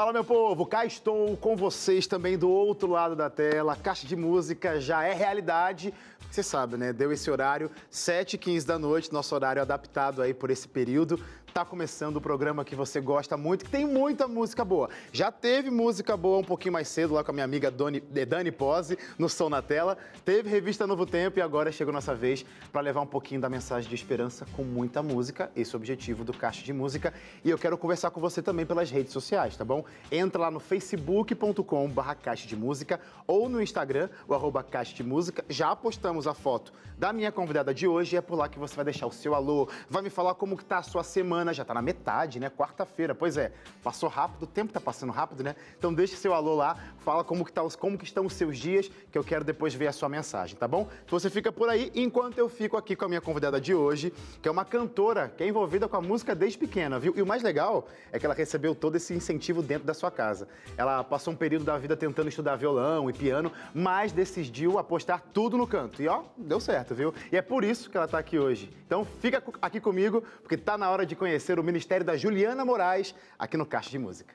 Fala, meu povo, cá estou com vocês também do outro lado da tela. Caixa de música já é realidade. Você sabe, né? Deu esse horário, 7h15 da noite, nosso horário adaptado aí por esse período. Tá começando o programa que você gosta muito, que tem muita música boa. Já teve música boa um pouquinho mais cedo lá com a minha amiga Doni, Dani Pose, no Som na Tela. Teve revista Novo Tempo e agora chegou nossa vez para levar um pouquinho da mensagem de esperança com muita música. Esse é o objetivo do Caixa de Música. E eu quero conversar com você também pelas redes sociais, tá bom? Entra lá no facebook.com barra Caixa de Música ou no Instagram, o arroba Caixa de Música. Já postamos a foto da minha convidada de hoje e é por lá que você vai deixar o seu alô, vai me falar como que tá a sua semana, já tá na metade, né? Quarta-feira, pois é, passou rápido, o tempo tá passando rápido, né? Então deixe seu alô lá, fala como que, tá, como que estão os seus dias, que eu quero depois ver a sua mensagem, tá bom? Então você fica por aí, enquanto eu fico aqui com a minha convidada de hoje, que é uma cantora que é envolvida com a música desde pequena, viu? E o mais legal é que ela recebeu todo esse incentivo dentro da sua casa. Ela passou um período da vida tentando estudar violão e piano, mas decidiu apostar tudo no canto. E ó, deu certo, viu? E é por isso que ela está aqui hoje. Então fica aqui comigo, porque está na hora de conhecer o Ministério da Juliana Moraes aqui no Caixa de Música.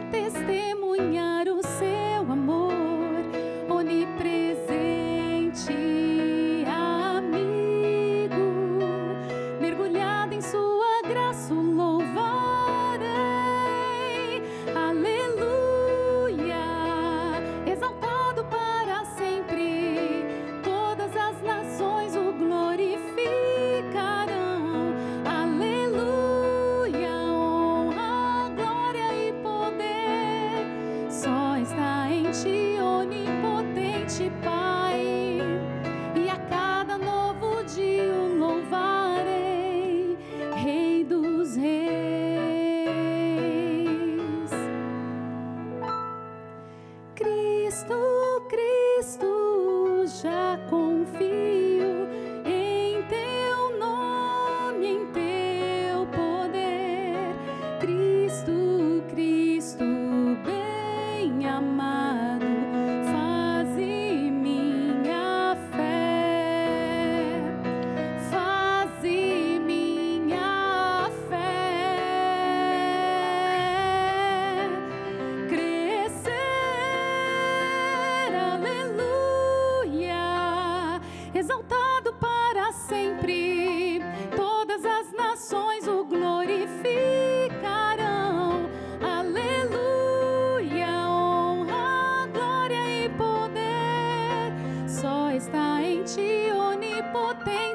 Testemunhar o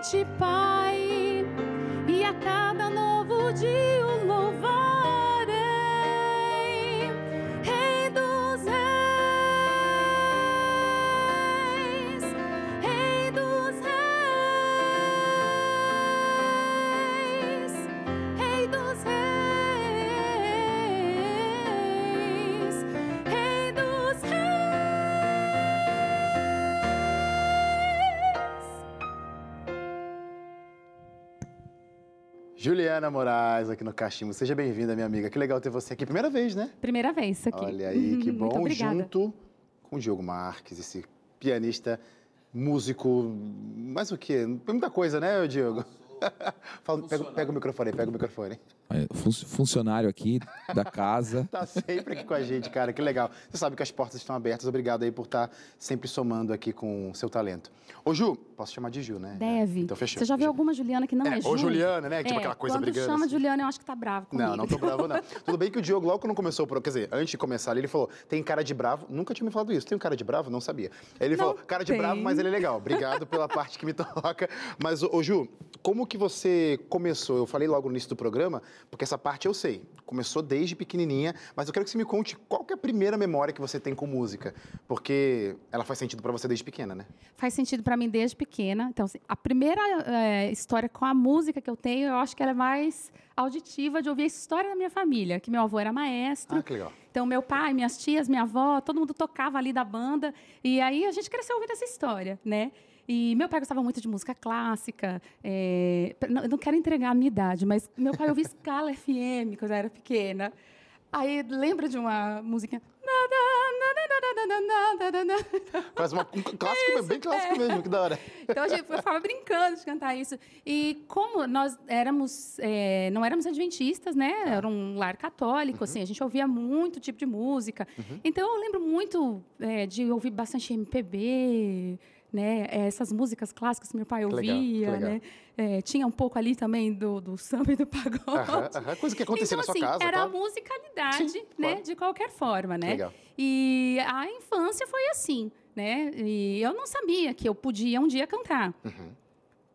onipotente Pai, Juliana Moraes aqui no Cachimbo. Seja bem-vinda, minha amiga. Que legal ter você aqui. Primeira vez, né? Primeira vez aqui. Olha aí, que Muito bom. Junto com o Diogo Marques, esse pianista, músico, mais o quê? Muita coisa, né, Diogo? Fala- pega, pega o microfone aí, pega o microfone. Fun- funcionário aqui da casa. Tá sempre aqui com a gente, cara. Que legal. Você sabe que as portas estão abertas. Obrigado aí por estar sempre somando aqui com o seu talento. Ô, Ju, posso chamar de Ju, né? Deve. Então fechou. Você já viu Ju. alguma Juliana que não é, É, Ju? ou Juliana, né? Tipo É, aquela coisa quando brigando. chama assim. Juliana, eu acho que tá bravo comigo. Não, não tô bravo, não. Tudo bem que o Diogo, logo quando começou, o pro- quer dizer, antes de começar ali, ele falou: tem cara de bravo. Nunca tinha me falado isso. Tem um cara de bravo? Não sabia. Ele Não falou: cara de tem. bravo, mas ele é legal. Obrigado pela parte que me toca. Mas, ô, ô, Ju, como que você começou? Eu falei logo no início do programa, porque essa parte eu sei. Começou desde pequenininha, mas eu quero que você me conte qual é a primeira memória que você tem com música. Porque ela faz sentido pra você desde pequena, né? Faz sentido pra mim desde pequena. Então, assim, a primeira é, história com a música que eu tenho, eu acho que ela é mais auditiva de ouvir a história da minha família, que meu avô era maestro. Ah, que legal. Então, meu pai, minhas tias, minha avó, todo mundo tocava ali da banda. E aí a gente cresceu ouvindo essa história, né? E meu pai gostava muito de música clássica. é, não- Eu não quero entregar a minha idade, mas meu pai ouvia Scala FM quando eu era pequena. Aí lembra de uma música. Faz uma, um clássico, bem clássico mesmo, que da hora. Então a gente eu ficava brincando de cantar isso. E como nós éramos, é, não éramos adventistas, né? Era um lar católico, assim, a gente ouvia muito tipo de música. Então eu lembro muito é, de ouvir bastante MPB, né? É, Essas músicas clássicas que meu pai Que legal, ouvia, legal. né? É, tinha um pouco ali também do, do samba e do pagode. Aham, aham. Coisa que acontecia então, na sua assim, casa, era tá? a musicalidade, Sim, né? claro. De qualquer forma, né? Legal. E a infância foi assim, né? E eu não sabia que eu podia um dia cantar. Uhum.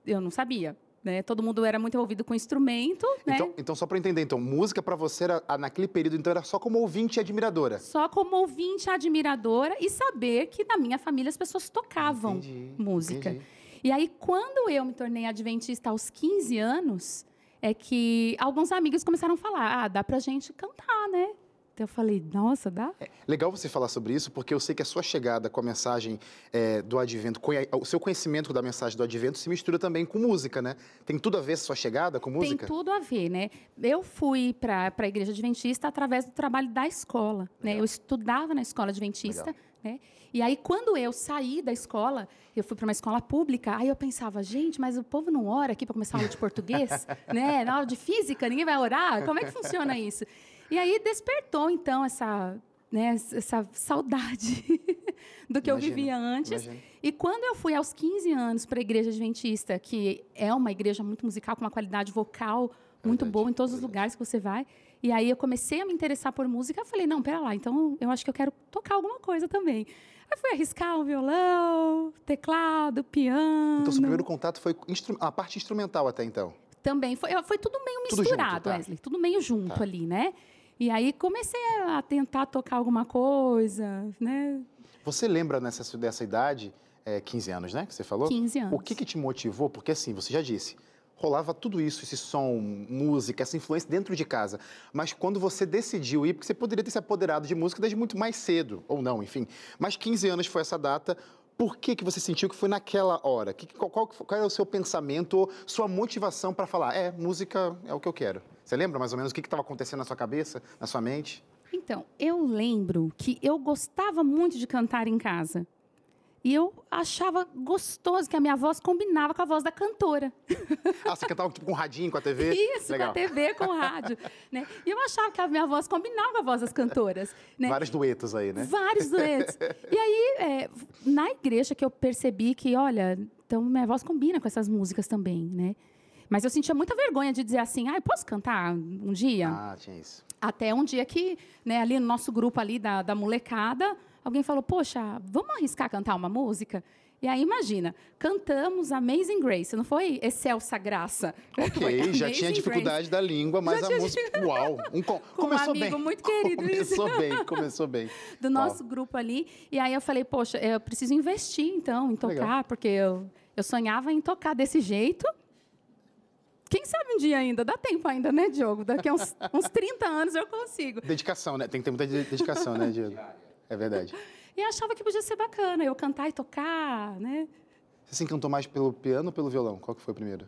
Eu não sabia, né? Todo mundo era muito envolvido com instrumento, né? Então, então, só para entender, então, música para você era, naquele período então era só como ouvinte e admiradora. Só como ouvinte admiradora e saber que na minha família as pessoas tocavam Entendi, música. entendi. E aí, quando eu me tornei adventista aos 15 anos, é que alguns amigos começaram a falar: ah, dá pra gente cantar, né? Então eu falei: nossa, dá? Legal você falar sobre isso, porque eu sei que a sua chegada com a mensagem é, do advento, o seu conhecimento da mensagem do advento se mistura também com música, né? Tem tudo a ver essa sua chegada com música? Tem tudo a ver, né? Eu fui para a Igreja Adventista através do trabalho da escola, né? Legal. Eu estudava na escola Adventista, né? E aí, quando eu saí da escola, eu fui para uma escola pública, aí eu pensava, gente, mas o povo não ora aqui para começar a aula de português, né? Na aula de física, ninguém vai orar? Como é que funciona isso? E aí despertou, então, essa, né, essa saudade do que eu Imagino, vivia antes. imagino. E quando eu fui aos 15 anos para a Igreja Adventista, que é uma igreja muito musical, com uma qualidade vocal muito Verdade, boa em todos os verdade. lugares que você vai, e aí eu comecei a me interessar por música, eu falei, não, pera lá, então eu acho que eu quero tocar alguma coisa também. Aí fui arriscar um violão, teclado, piano. Então, seu primeiro contato foi a parte instrumental até então. Também foi, foi tudo meio Tudo misturado, junto, tá. Wesley, tudo meio junto Tá. ali, né? E aí comecei a tentar tocar alguma coisa, né? Você lembra nessa dessa idade, é, 15 anos, né, que você falou? 15 anos. O que, que te motivou? Porque assim, você já disse, rolava tudo isso, esse som, música, essa influência dentro de casa. Mas quando você decidiu ir, porque você poderia ter se apoderado de música desde muito mais cedo, ou não, enfim. Mas 15 anos foi essa data. Por que, que você sentiu que foi naquela hora? Que, qual, qual, qual era o seu pensamento, ou sua motivação para falar, é, música é o que eu quero? Você lembra mais ou menos o que estava acontecendo na sua cabeça, na sua mente? Então, eu lembro que eu gostava muito de cantar em casa. E eu achava gostoso que a minha voz combinava com a voz da cantora. Ah, você cantava tipo, com um radinho, com a TV? Isso, Legal. com a TV, com o rádio. Né? E eu achava que a minha voz combinava com a voz das cantoras. Né? Vários duetos aí, né? Vários duetos. e aí, é, na igreja que eu percebi que, olha, então minha voz combina com essas músicas também, né? Mas eu sentia muita vergonha de dizer assim, ah, eu posso cantar um dia? Ah, tinha isso. Até um dia que, né, ali no nosso grupo ali da, da molecada, alguém falou, poxa, vamos arriscar cantar uma música? E aí, imagina, cantamos Amazing Grace, não foi Excelsa Graça. Ok, já tinha dificuldade Grace. da língua, mas já a música. Uau! Um com... começou um amigo bem. muito querido. Começou bem, começou bem. Do nosso Uau. grupo ali. E aí eu falei, poxa, eu preciso investir então em tocar, Legal. porque eu, eu sonhava em tocar desse jeito. Quem sabe um dia ainda? Dá tempo ainda, né, Diogo? Daqui a uns, uns 30 anos eu consigo. Dedicação, né? Tem que ter muita dedicação, né, Diogo? É verdade. E achava que podia ser bacana eu cantar e tocar, né? Você se encantou mais pelo piano ou pelo violão? Qual que foi o primeiro?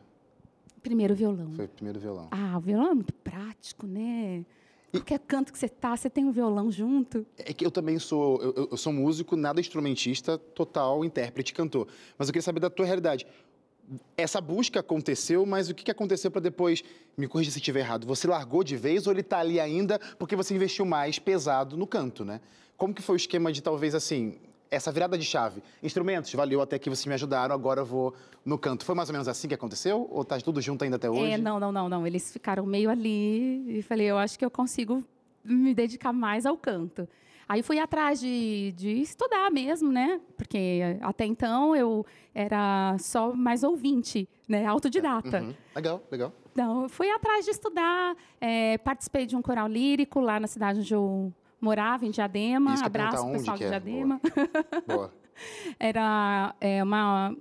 Primeiro violão. Foi o primeiro violão. Ah, o violão é muito prático, né? Qualquer canto que você tá, você tem um violão junto. É que eu também sou, eu, eu sou músico, nada instrumentista, total intérprete, cantor. Mas eu queria saber da tua realidade essa busca aconteceu, mas o que aconteceu para depois, me corrija se estiver errado, você largou de vez ou ele está ali ainda porque você investiu mais pesado no canto, né? Como que foi o esquema de talvez assim, essa virada de chave? Instrumentos, valeu até que vocês me ajudaram, agora eu vou no canto. Foi mais ou menos assim que aconteceu? Ou tá tudo junto ainda até hoje? É, não, não, não, não. Eles ficaram meio ali e falei, eu acho que eu consigo me dedicar mais ao canto. Aí fui atrás de, de estudar mesmo, né? Porque até então eu era só mais ouvinte, né? Autodidata. Uhum. Legal, legal. Então, fui atrás de estudar, é, participei de um coral lírico lá na cidade onde eu morava, em Diadema. Abraço pessoal de é? Diadema. Boa. Boa. era é, uma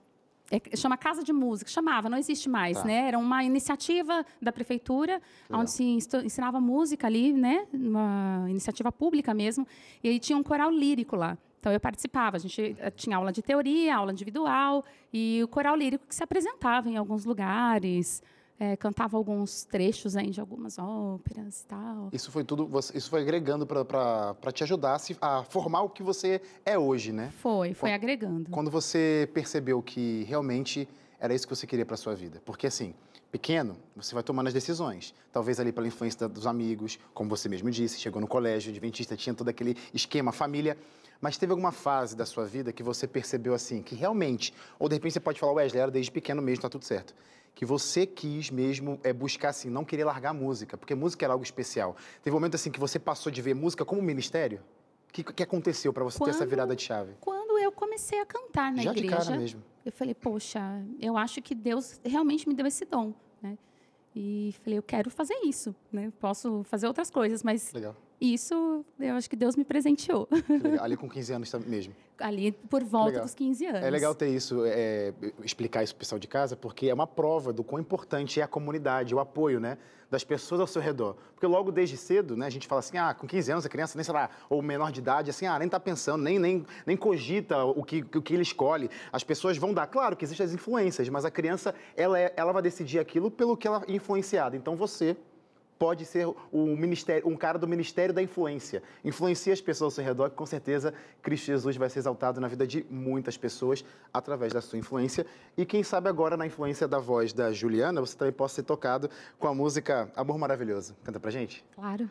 é, chama Casa de Música, chamava, não existe mais, tá. né? Era uma iniciativa da prefeitura, Legal. onde se ensinava música ali, né? Uma iniciativa pública mesmo, e aí tinha um coral lírico lá. Então eu participava, a gente eh, tinha aula de teoria, aula individual, e o coral lírico que se apresentava em alguns lugares, é, cantava alguns trechos aí de algumas óperas e tal. Isso foi tudo, isso foi agregando para te ajudar a formar o que você é hoje, né? Foi, foi quando, agregando. Quando você percebeu que realmente era isso que você queria para sua vida, porque assim, pequeno, você vai tomando as decisões. Talvez ali pela influência dos amigos, como você mesmo disse, chegou no colégio, adventista, tinha todo aquele esquema, família. Mas teve alguma fase da sua vida que você percebeu assim, que realmente, ou de repente você pode falar, Wesley, era desde pequeno mesmo, tá tudo certo que você quis mesmo é, buscar, assim, não querer largar a música, porque música era algo especial. Teve um momento, assim, que você passou de ver música como ministério? O que, que aconteceu para você quando, ter essa virada de chave? Quando eu comecei a cantar na Já igreja. Já de cara mesmo. Eu falei, poxa, eu acho que Deus realmente me deu esse dom? E falei, eu quero fazer isso, né? Posso fazer outras coisas, mas Legal. Isso eu acho que Deus me presenteou. Ali com 15 anos mesmo ali por volta legal. dos 15 anos. É legal ter isso, é, explicar isso para o pessoal de casa, porque é uma prova do quão importante é a comunidade, o apoio, né? Das pessoas ao seu redor. Porque logo desde cedo, né, a gente fala assim, ah, com 15 anos a criança nem, sei lá, ou menor de idade, assim, ah, nem está pensando, nem, nem, nem cogita o que, o que ele escolhe. As pessoas vão dar, claro que existem as influências, mas a criança, ela, é, ela vai decidir aquilo pelo que ela é influenciada. Então você, pode ser o ministério, um cara do ministério da influência. Influencia as pessoas ao seu redor, que com certeza Cristo Jesus vai ser exaltado na vida de muitas pessoas através da sua influência. E quem sabe agora, na influência da voz da Juliana, você também possa ser tocado com a música Amor Maravilhoso. Canta pra gente? Claro.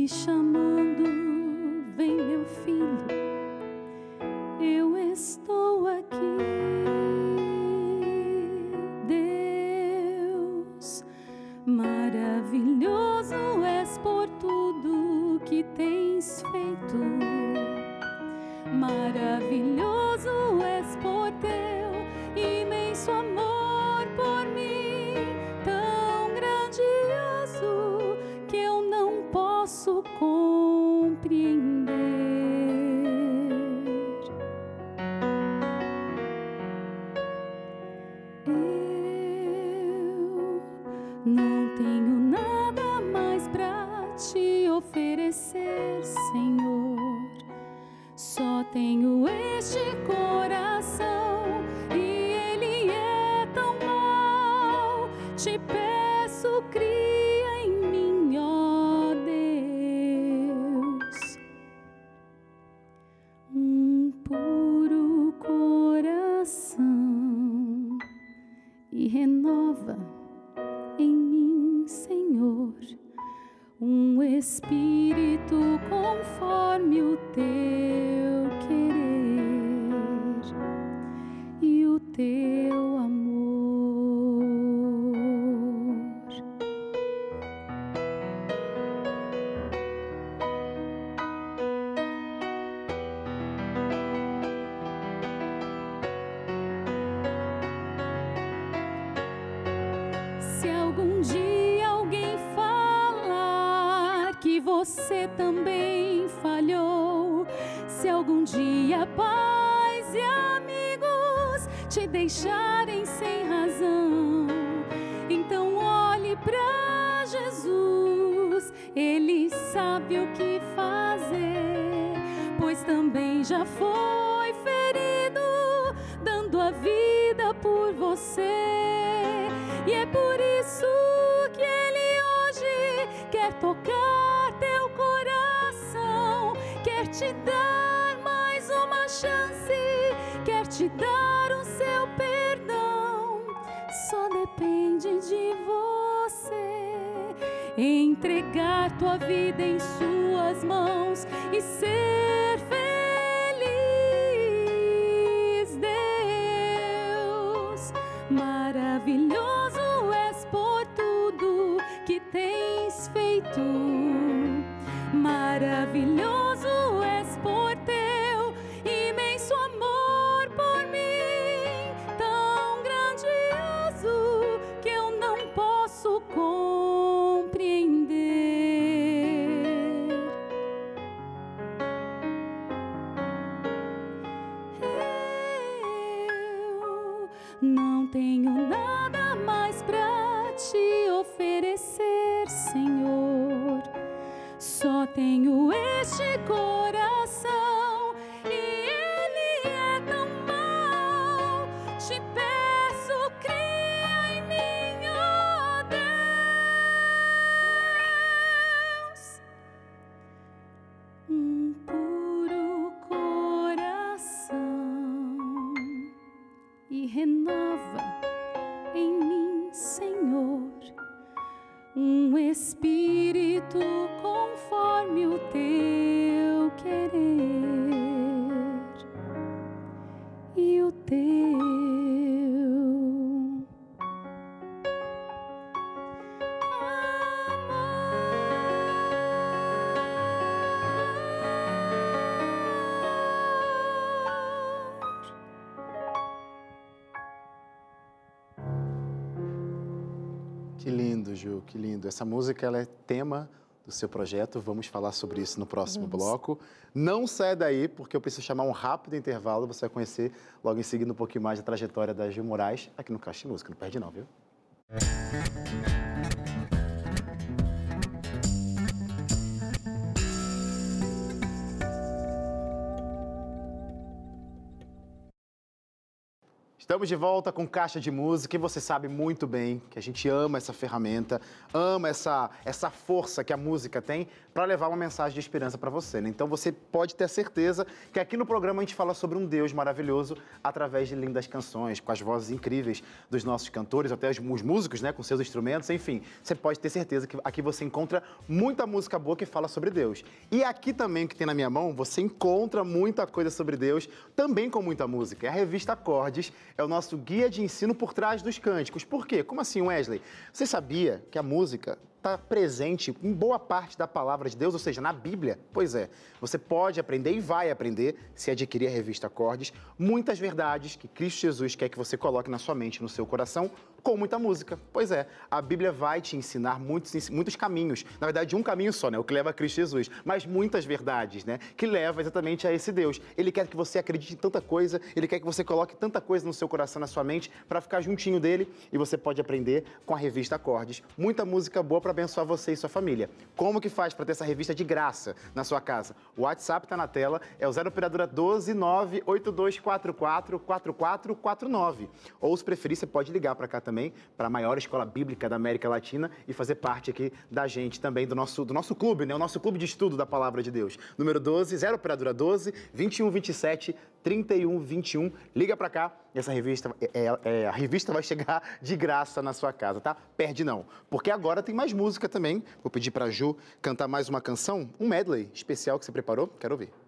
Maravilhoso és espírito conforme o teu entregar tua vida em Suas mãos e ser feliz, um espírito conforme o teu querer. E o teu que lindo. Essa música ela é tema do seu projeto. Vamos falar sobre isso no próximo Vamos. bloco. Não sai daí, porque eu preciso chamar um rápido intervalo. Você vai conhecer logo em seguida um pouquinho mais da trajetória da Gil Moraes aqui no Caixa de Música. Não perde não, viu? Estamos de volta com Caixa de Música e você sabe muito bem que a gente ama essa ferramenta, ama essa, essa força que a música tem para levar uma mensagem de esperança para você. Né? Então você pode ter certeza que aqui no programa a gente fala sobre um Deus maravilhoso através de lindas canções, com as vozes incríveis dos nossos cantores, até os, os músicos né, com seus instrumentos, enfim. Você pode ter certeza que aqui você encontra muita música boa que fala sobre Deus. E aqui também, que tem na minha mão, você encontra muita coisa sobre Deus, também com muita música. É a revista Acordes, é o nosso guia de ensino por trás dos cânticos. Por quê? Como assim, Wesley? Você sabia que a música está presente em boa parte da palavra de Deus, ou seja, na Bíblia. Pois é, você pode aprender e vai aprender, se adquirir a revista Acordes, muitas verdades que Cristo Jesus quer que você coloque na sua mente, no seu coração, com muita música. Pois é, a Bíblia vai te ensinar muitos, muitos caminhos. Na verdade, um caminho só, né? O que leva a Cristo Jesus. Mas muitas verdades, né? Que leva exatamente a esse Deus. Ele quer que você acredite em tanta coisa, ele quer que você coloque tanta coisa no seu coração, na sua mente, para ficar juntinho dele e você pode aprender com a revista Acordes. Muita música boa para abençoar você e sua família. Como que faz para ter essa revista de graça na sua casa? O WhatsApp está na tela, é o 0 operadora 12 98244 4449. Ou se preferir, você pode ligar para cá também para a maior escola bíblica da América Latina e fazer parte aqui da gente também, do nosso, do nosso clube, né? O nosso clube de estudo da Palavra de Deus. Número 12, 0 Operadora 12, 21 27 31 21. Liga para cá essa revista, é, é, é, a revista vai chegar de graça na sua casa, tá? Perde não. Porque agora tem mais música também. Vou pedir para Ju cantar mais uma canção, um medley especial que você preparou. Quero ouvir.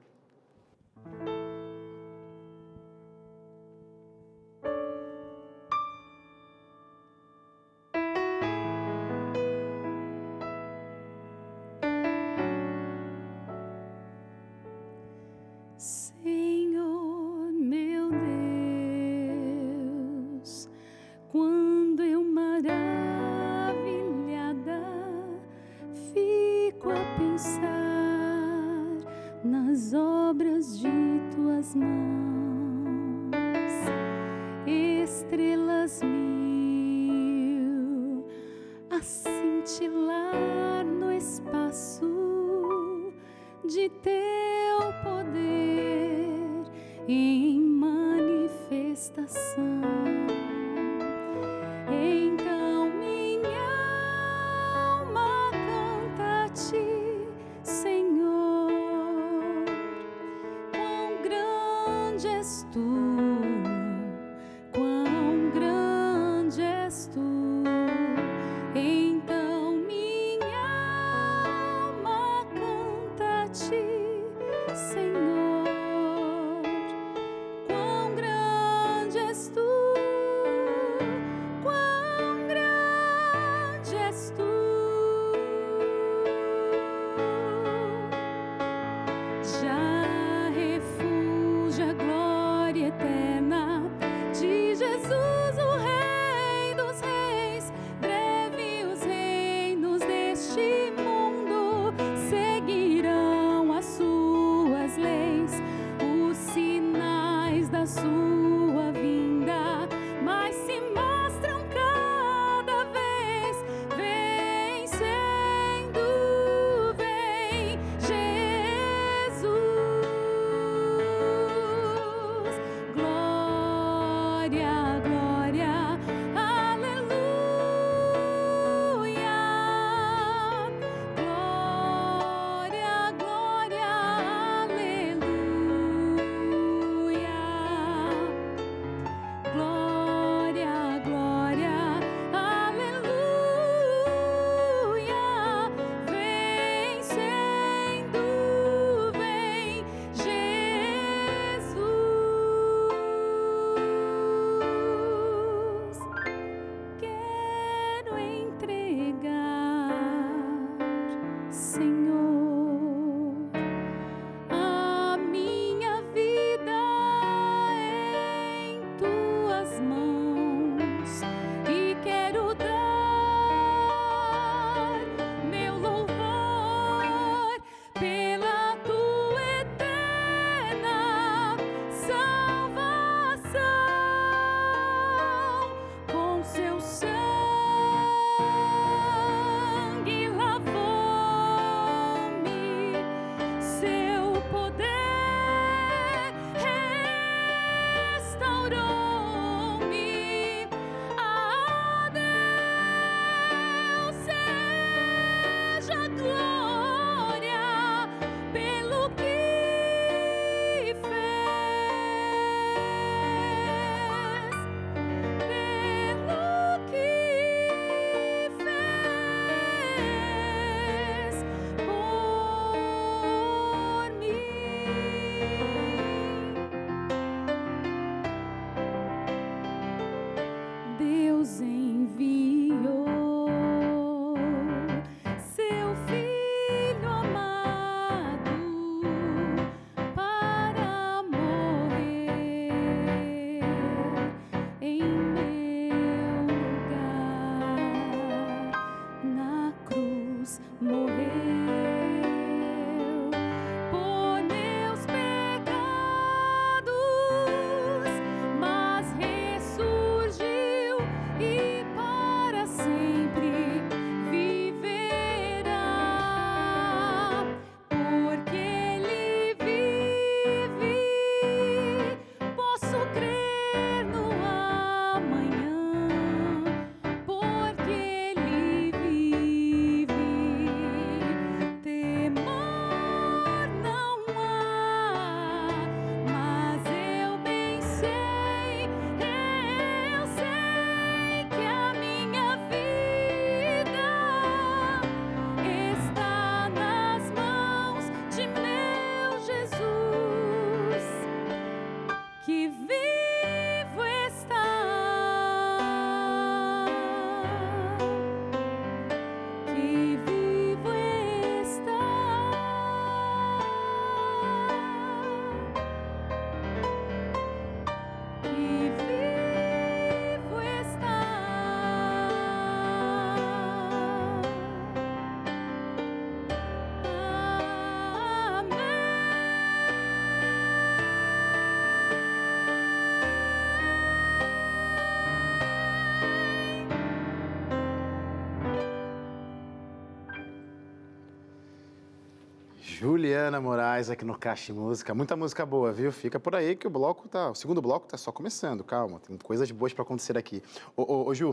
Juliana Moraes aqui no Caixa Música. Muita música boa, viu? Fica por aí que o bloco tá. O segundo bloco tá só começando, calma. Tem coisas boas para acontecer aqui. Ô, ô, ô, Ju,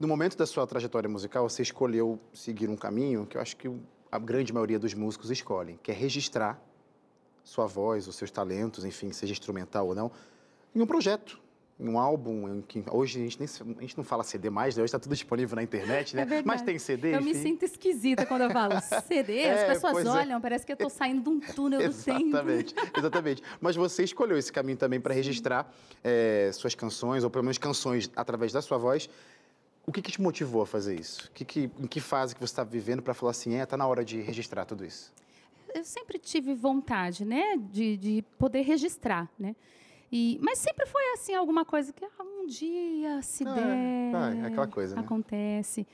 no momento da sua trajetória musical, você escolheu seguir um caminho que eu acho que a grande maioria dos músicos escolhem, que é registrar sua voz, os seus talentos, enfim, seja instrumental ou não, em um projeto um álbum, em que hoje a gente, nem, a gente não fala CD mais, né? hoje está tudo disponível na internet, né? É Mas tem CD, Eu enfim. me sinto esquisita quando eu falo CD, é, as pessoas é. olham, é. parece que eu estou saindo de um túnel do tempo. Exatamente, exatamente. Mas você escolheu esse caminho também para registrar é, suas canções, ou pelo menos canções através da sua voz. O que, que te motivou a fazer isso? Que, que, em que fase que você está vivendo para falar assim, é, tá na hora de registrar tudo isso? Eu sempre tive vontade, né, de, de poder registrar, né? E, mas sempre foi assim, alguma coisa que ah, um dia se é, der. É, aquela coisa, né? Acontece.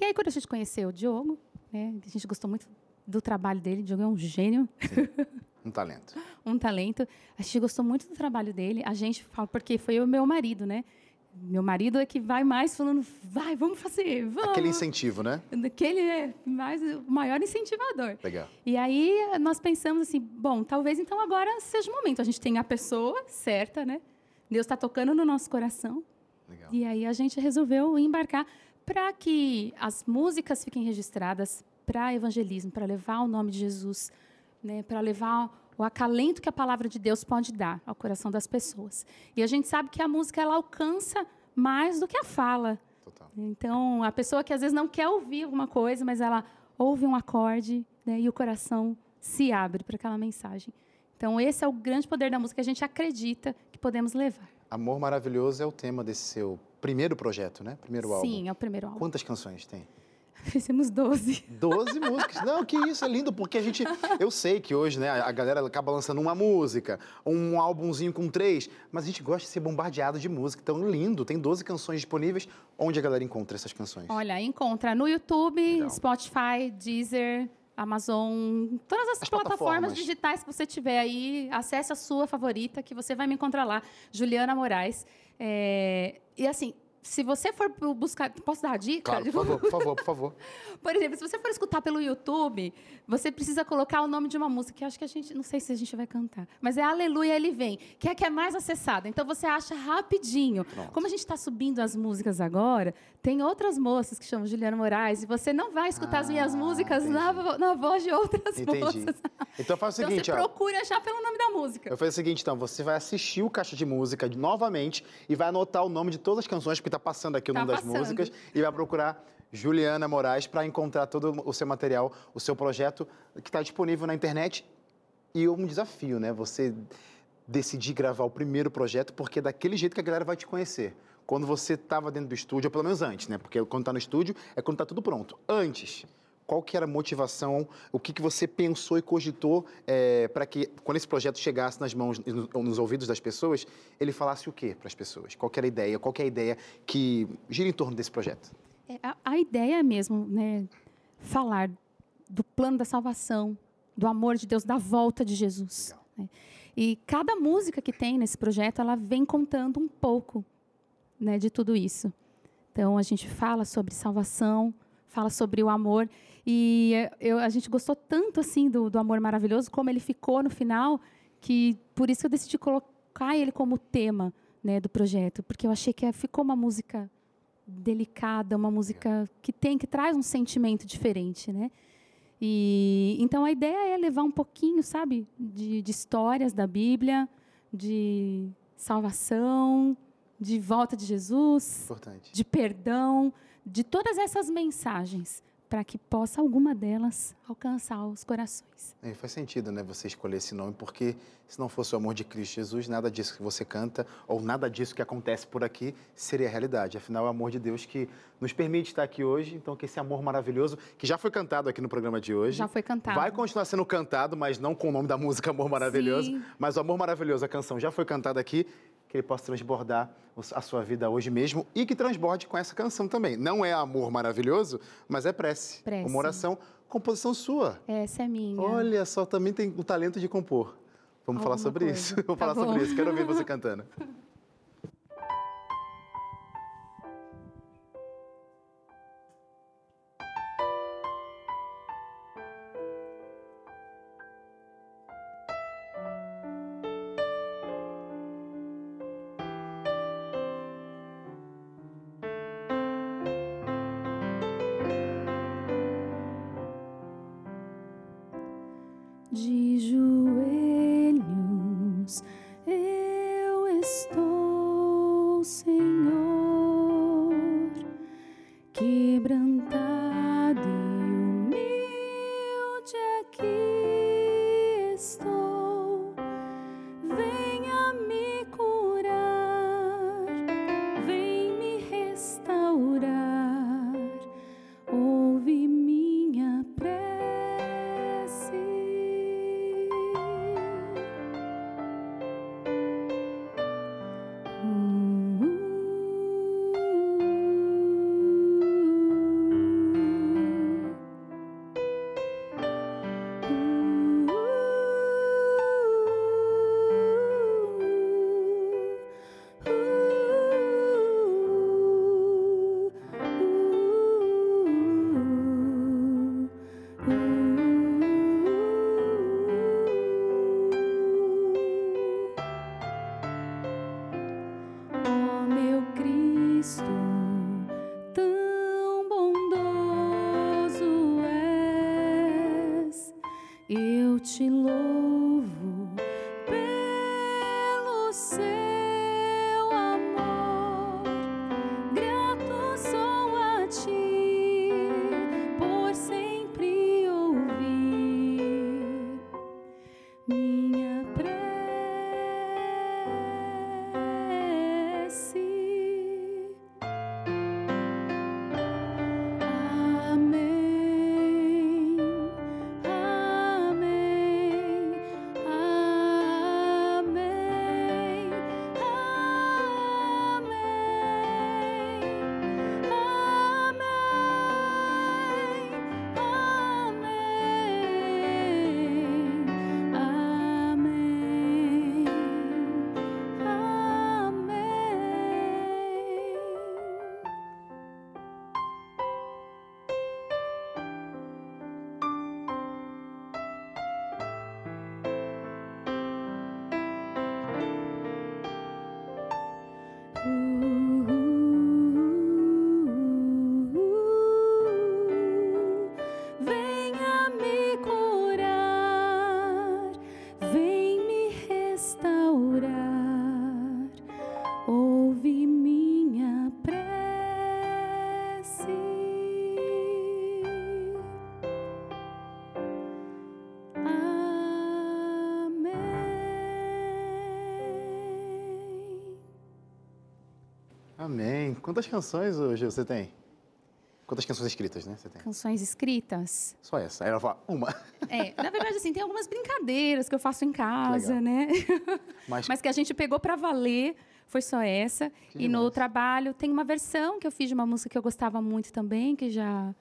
E aí, quando a gente conheceu o Diogo, né, a gente gostou muito do trabalho dele, o Diogo é um gênio. Sim, um talento. um talento. A gente gostou muito do trabalho dele. A gente fala, porque foi o meu marido, né? Meu marido é que vai mais falando, vai, vamos fazer, vamos. Aquele incentivo, né? Aquele é mais, o maior incentivador. Legal. E aí nós pensamos assim, bom, talvez então agora seja o momento. A gente tem a pessoa certa, né? Deus está tocando no nosso coração. Legal. E aí a gente resolveu embarcar para que as músicas fiquem registradas para evangelismo, para levar o nome de Jesus, né? Para levar o acalento que a palavra de Deus pode dar ao coração das pessoas. E a gente sabe que a música ela alcança mais do que a fala. Total. Então, a pessoa que às vezes não quer ouvir alguma coisa, mas ela ouve um acorde né, e o coração se abre para aquela mensagem. Então, esse é o grande poder da música que a gente acredita que podemos levar. Amor Maravilhoso é o tema desse seu primeiro projeto, né? Primeiro álbum. Sim, é o primeiro álbum. Quantas canções tem? Fizemos 12. 12 músicas. Não, que isso, é lindo, porque a gente. Eu sei que hoje, né, a galera acaba lançando uma música, um álbumzinho com três, mas a gente gosta de ser bombardeado de música. Então, lindo, tem 12 canções disponíveis. Onde a galera encontra essas canções? Olha, encontra no YouTube, Legal. Spotify, Deezer. Amazon, todas as, as plataformas, plataformas, digitais que você tiver aí, acesse a sua favorita, que você vai me encontrar lá, Juliana Moraes. É, e assim, se você for buscar. Posso dar a dica? Claro, por favor, por favor, por favor. por exemplo, se você for escutar pelo YouTube, você precisa colocar o nome de uma música que acho que a gente. Não sei se a gente vai cantar. Mas é Aleluia Ele Vem, que é a que é mais acessada. Então você acha rapidinho. Pronto. Como a gente está subindo as músicas agora, tem outras moças que chamam Juliana Moraes, e você não vai escutar ah, as minhas músicas na, na, voz de outras entendi. moças. Então faz o seguinte, então, você ó, procura achar pelo nome da música. Eu faço o seguinte, então, você vai assistir o Caixa de Música novamente e vai anotar o nome de todas as canções, porque está passando aqui o tá nome passando. das músicas, e vai procurar Juliana Moraes para encontrar todo o seu material, o seu projeto que está disponível na internet. E um desafio, né? Você decidir gravar o primeiro projeto, porque é daquele jeito que a galera vai te conhecer. Quando você estava dentro do estúdio, ou pelo menos antes, né? Porque quando está no estúdio é quando está tudo pronto. Antes, qual que era a motivação, o que, que você pensou e cogitou é, para que, quando esse projeto chegasse nas mãos, nos ouvidos das pessoas, ele falasse o quê para as pessoas? Qual que era a ideia? Qual que é a ideia que gira em torno desse projeto? É, a, a, ideia é mesmo, né, falar do plano da salvação, do amor de Deus, da volta de Jesus. Né? E cada música que tem nesse projeto, ela vem contando um pouco né, de tudo isso. Então, a gente fala sobre salvação, fala sobre o amor. E eu, a gente gostou tanto assim do, do Amor Maravilhoso, como ele ficou no final, que por isso eu decidi colocar ele como tema né, do projeto, porque eu achei que ficou uma música delicada, uma música que tem, que traz um sentimento diferente, né? E então a ideia é levar um pouquinho, sabe, de, de histórias da Bíblia, de salvação, de volta de Jesus, Importante. de perdão, de todas essas mensagens para que possa alguma delas alcançar os corações. É, faz sentido, né, você escolher esse nome, porque se não fosse o amor de Cristo Jesus, nada disso que você canta ou nada disso que acontece por aqui seria realidade. Afinal, é o amor de Deus que nos permite estar aqui hoje, então que esse amor maravilhoso, que já foi cantado aqui no programa de hoje, já foi cantado. Vai continuar sendo cantado, mas não com o nome da música Amor Maravilhoso, Sim. mas o Amor Maravilhoso, a canção já foi cantada aqui que ele possa transbordar a sua vida hoje mesmo e que transborde com essa canção também. Não é amor maravilhoso, mas é prece. prece. Uma oração, composição sua. Essa é minha. Olha só, também tem o talento de compor. Vamos Alguma falar sobre coisa. isso. Vamos tá falar bom. sobre isso. Quero ouvir você cantando. Quantas canções hoje você tem? Quantas canções escritas, né? Você tem? Canções escritas. Só essa. Aí ela fala, uma. É, na verdade, assim, tem algumas brincadeiras que eu faço em casa, né? Mas, Mas que a gente pegou para valer, foi só essa. Que e no demais. trabalho tem uma versão que eu fiz de uma música que eu gostava muito também, que já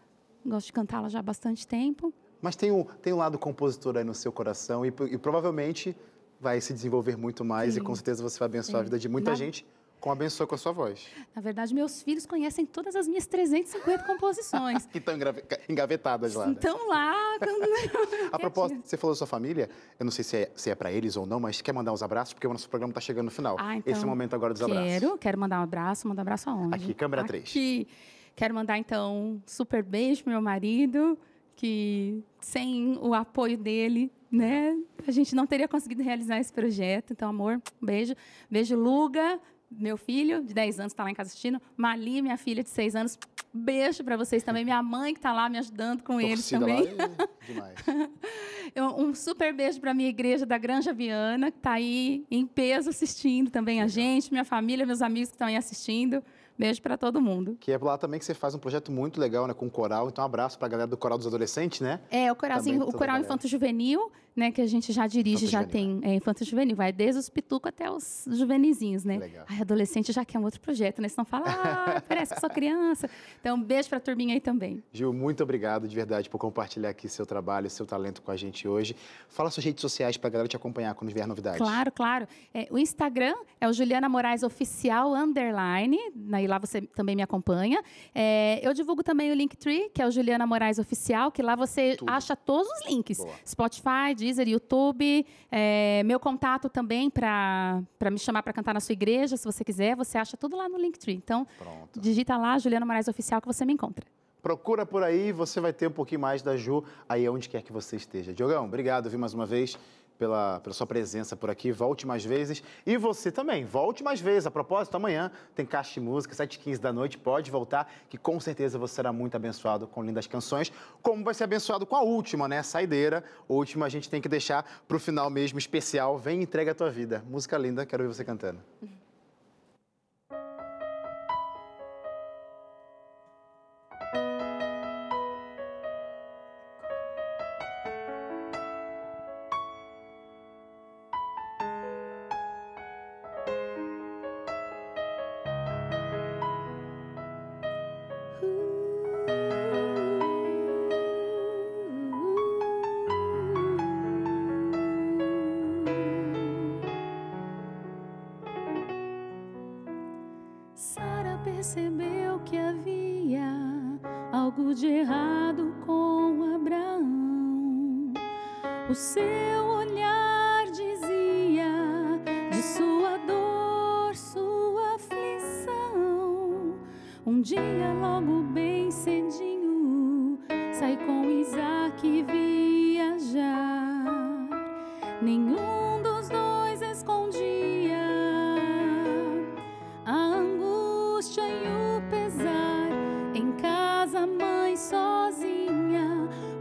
gosto de cantá-la já há bastante tempo. mas tem, um, tem um lado compositor aí no seu coração e, e provavelmente vai se desenvolver muito mais e Sim. com certeza você vai abençoar a Sim. vida de muita Na- gente, como abençoa com a sua voz. Na verdade, meus filhos conhecem todas as minhas 350 composições. Que estão engavetadas lá. né? Então lá. A propósito, você falou da sua família, eu não sei se é, se é para eles ou não, mas quer mandar os abraços, porque o nosso programa está chegando no final. Ah, então, Esse é momento agora dos abraços. Quero, quero mandar um abraço. Mandar um abraço aonde? Aqui, câmera três. Aqui. Quero mandar, então, um super beijo pro meu marido, que sem o apoio dele, né, a gente não teria conseguido realizar esse projeto. Então, amor, beijo. Beijo, Luga, meu filho, de 10 anos, está lá em casa assistindo. Mali, minha filha, de 6 anos. Beijo para vocês também. Minha mãe, que está lá me ajudando com eles Torcida também. lá, é demais. Um super beijo para minha igreja da Granja Viana, que está aí em peso assistindo também a gente, minha família, meus amigos que estão aí assistindo. Beijo para todo mundo. Que é lá também que você faz um projeto muito legal, né, com o coral. Então, um abraço para a galera do Coral dos Adolescentes, né? É, o coralzinho, Também o coral. Infanto Juvenil, né, que a gente já dirige, Infanto já Juvenil, tem é, Infanto Juvenil, vai desde os pitucos até os juvenizinhos, né? Legal. Ai, adolescente já quer um outro projeto, né? Senão fala, ah, parece que sou criança. Então, um beijo para a turminha aí também. Gil, muito obrigado de verdade por compartilhar aqui seu trabalho, seu talento com a gente hoje. Fala suas redes sociais para a galera te acompanhar quando vier novidades. Claro, claro. É, o Instagram é o Juliana Moraes Oficial Underline. Aí lá você também me acompanha. É, eu divulgo também o Linktree, que é o Juliana Moraes Oficial, que lá você Tudo. acha todos os links. Boa. Spotify, Deezer, YouTube. É, meu contato também para me chamar para cantar na sua igreja, se você quiser. Você acha tudo lá no Linktree. Então, Pronto. digita lá, Juliana Moraes Oficial, que você me encontra. Procura por aí, você vai ter um pouquinho mais da Ju aí onde quer que você esteja. Diogão, obrigado, viu, mais uma vez. Pela, pela sua presença por aqui. Volte mais vezes. E você também, volte mais vezes. A propósito, amanhã tem Caixa de Música, 7h15 da noite. Pode voltar, que com certeza você será muito abençoado com lindas canções. Como vai ser abençoado com a última, né? Saideira. A última a gente tem que deixar para o final mesmo especial. Vem entrega a tua vida. Música linda, quero ver você cantando.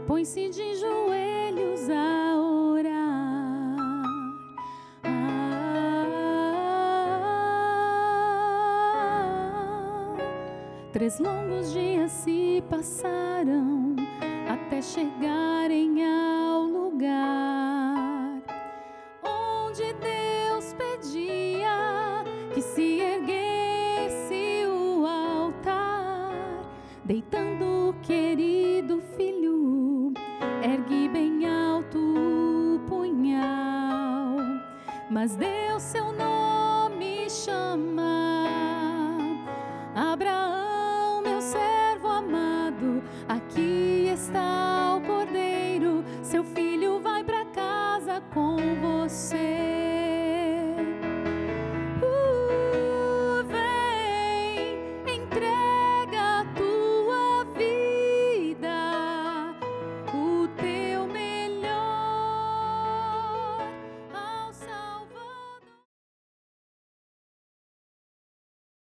Põe-se de joelhos a orar. Ah, três longos dias se passaram até chegarem ao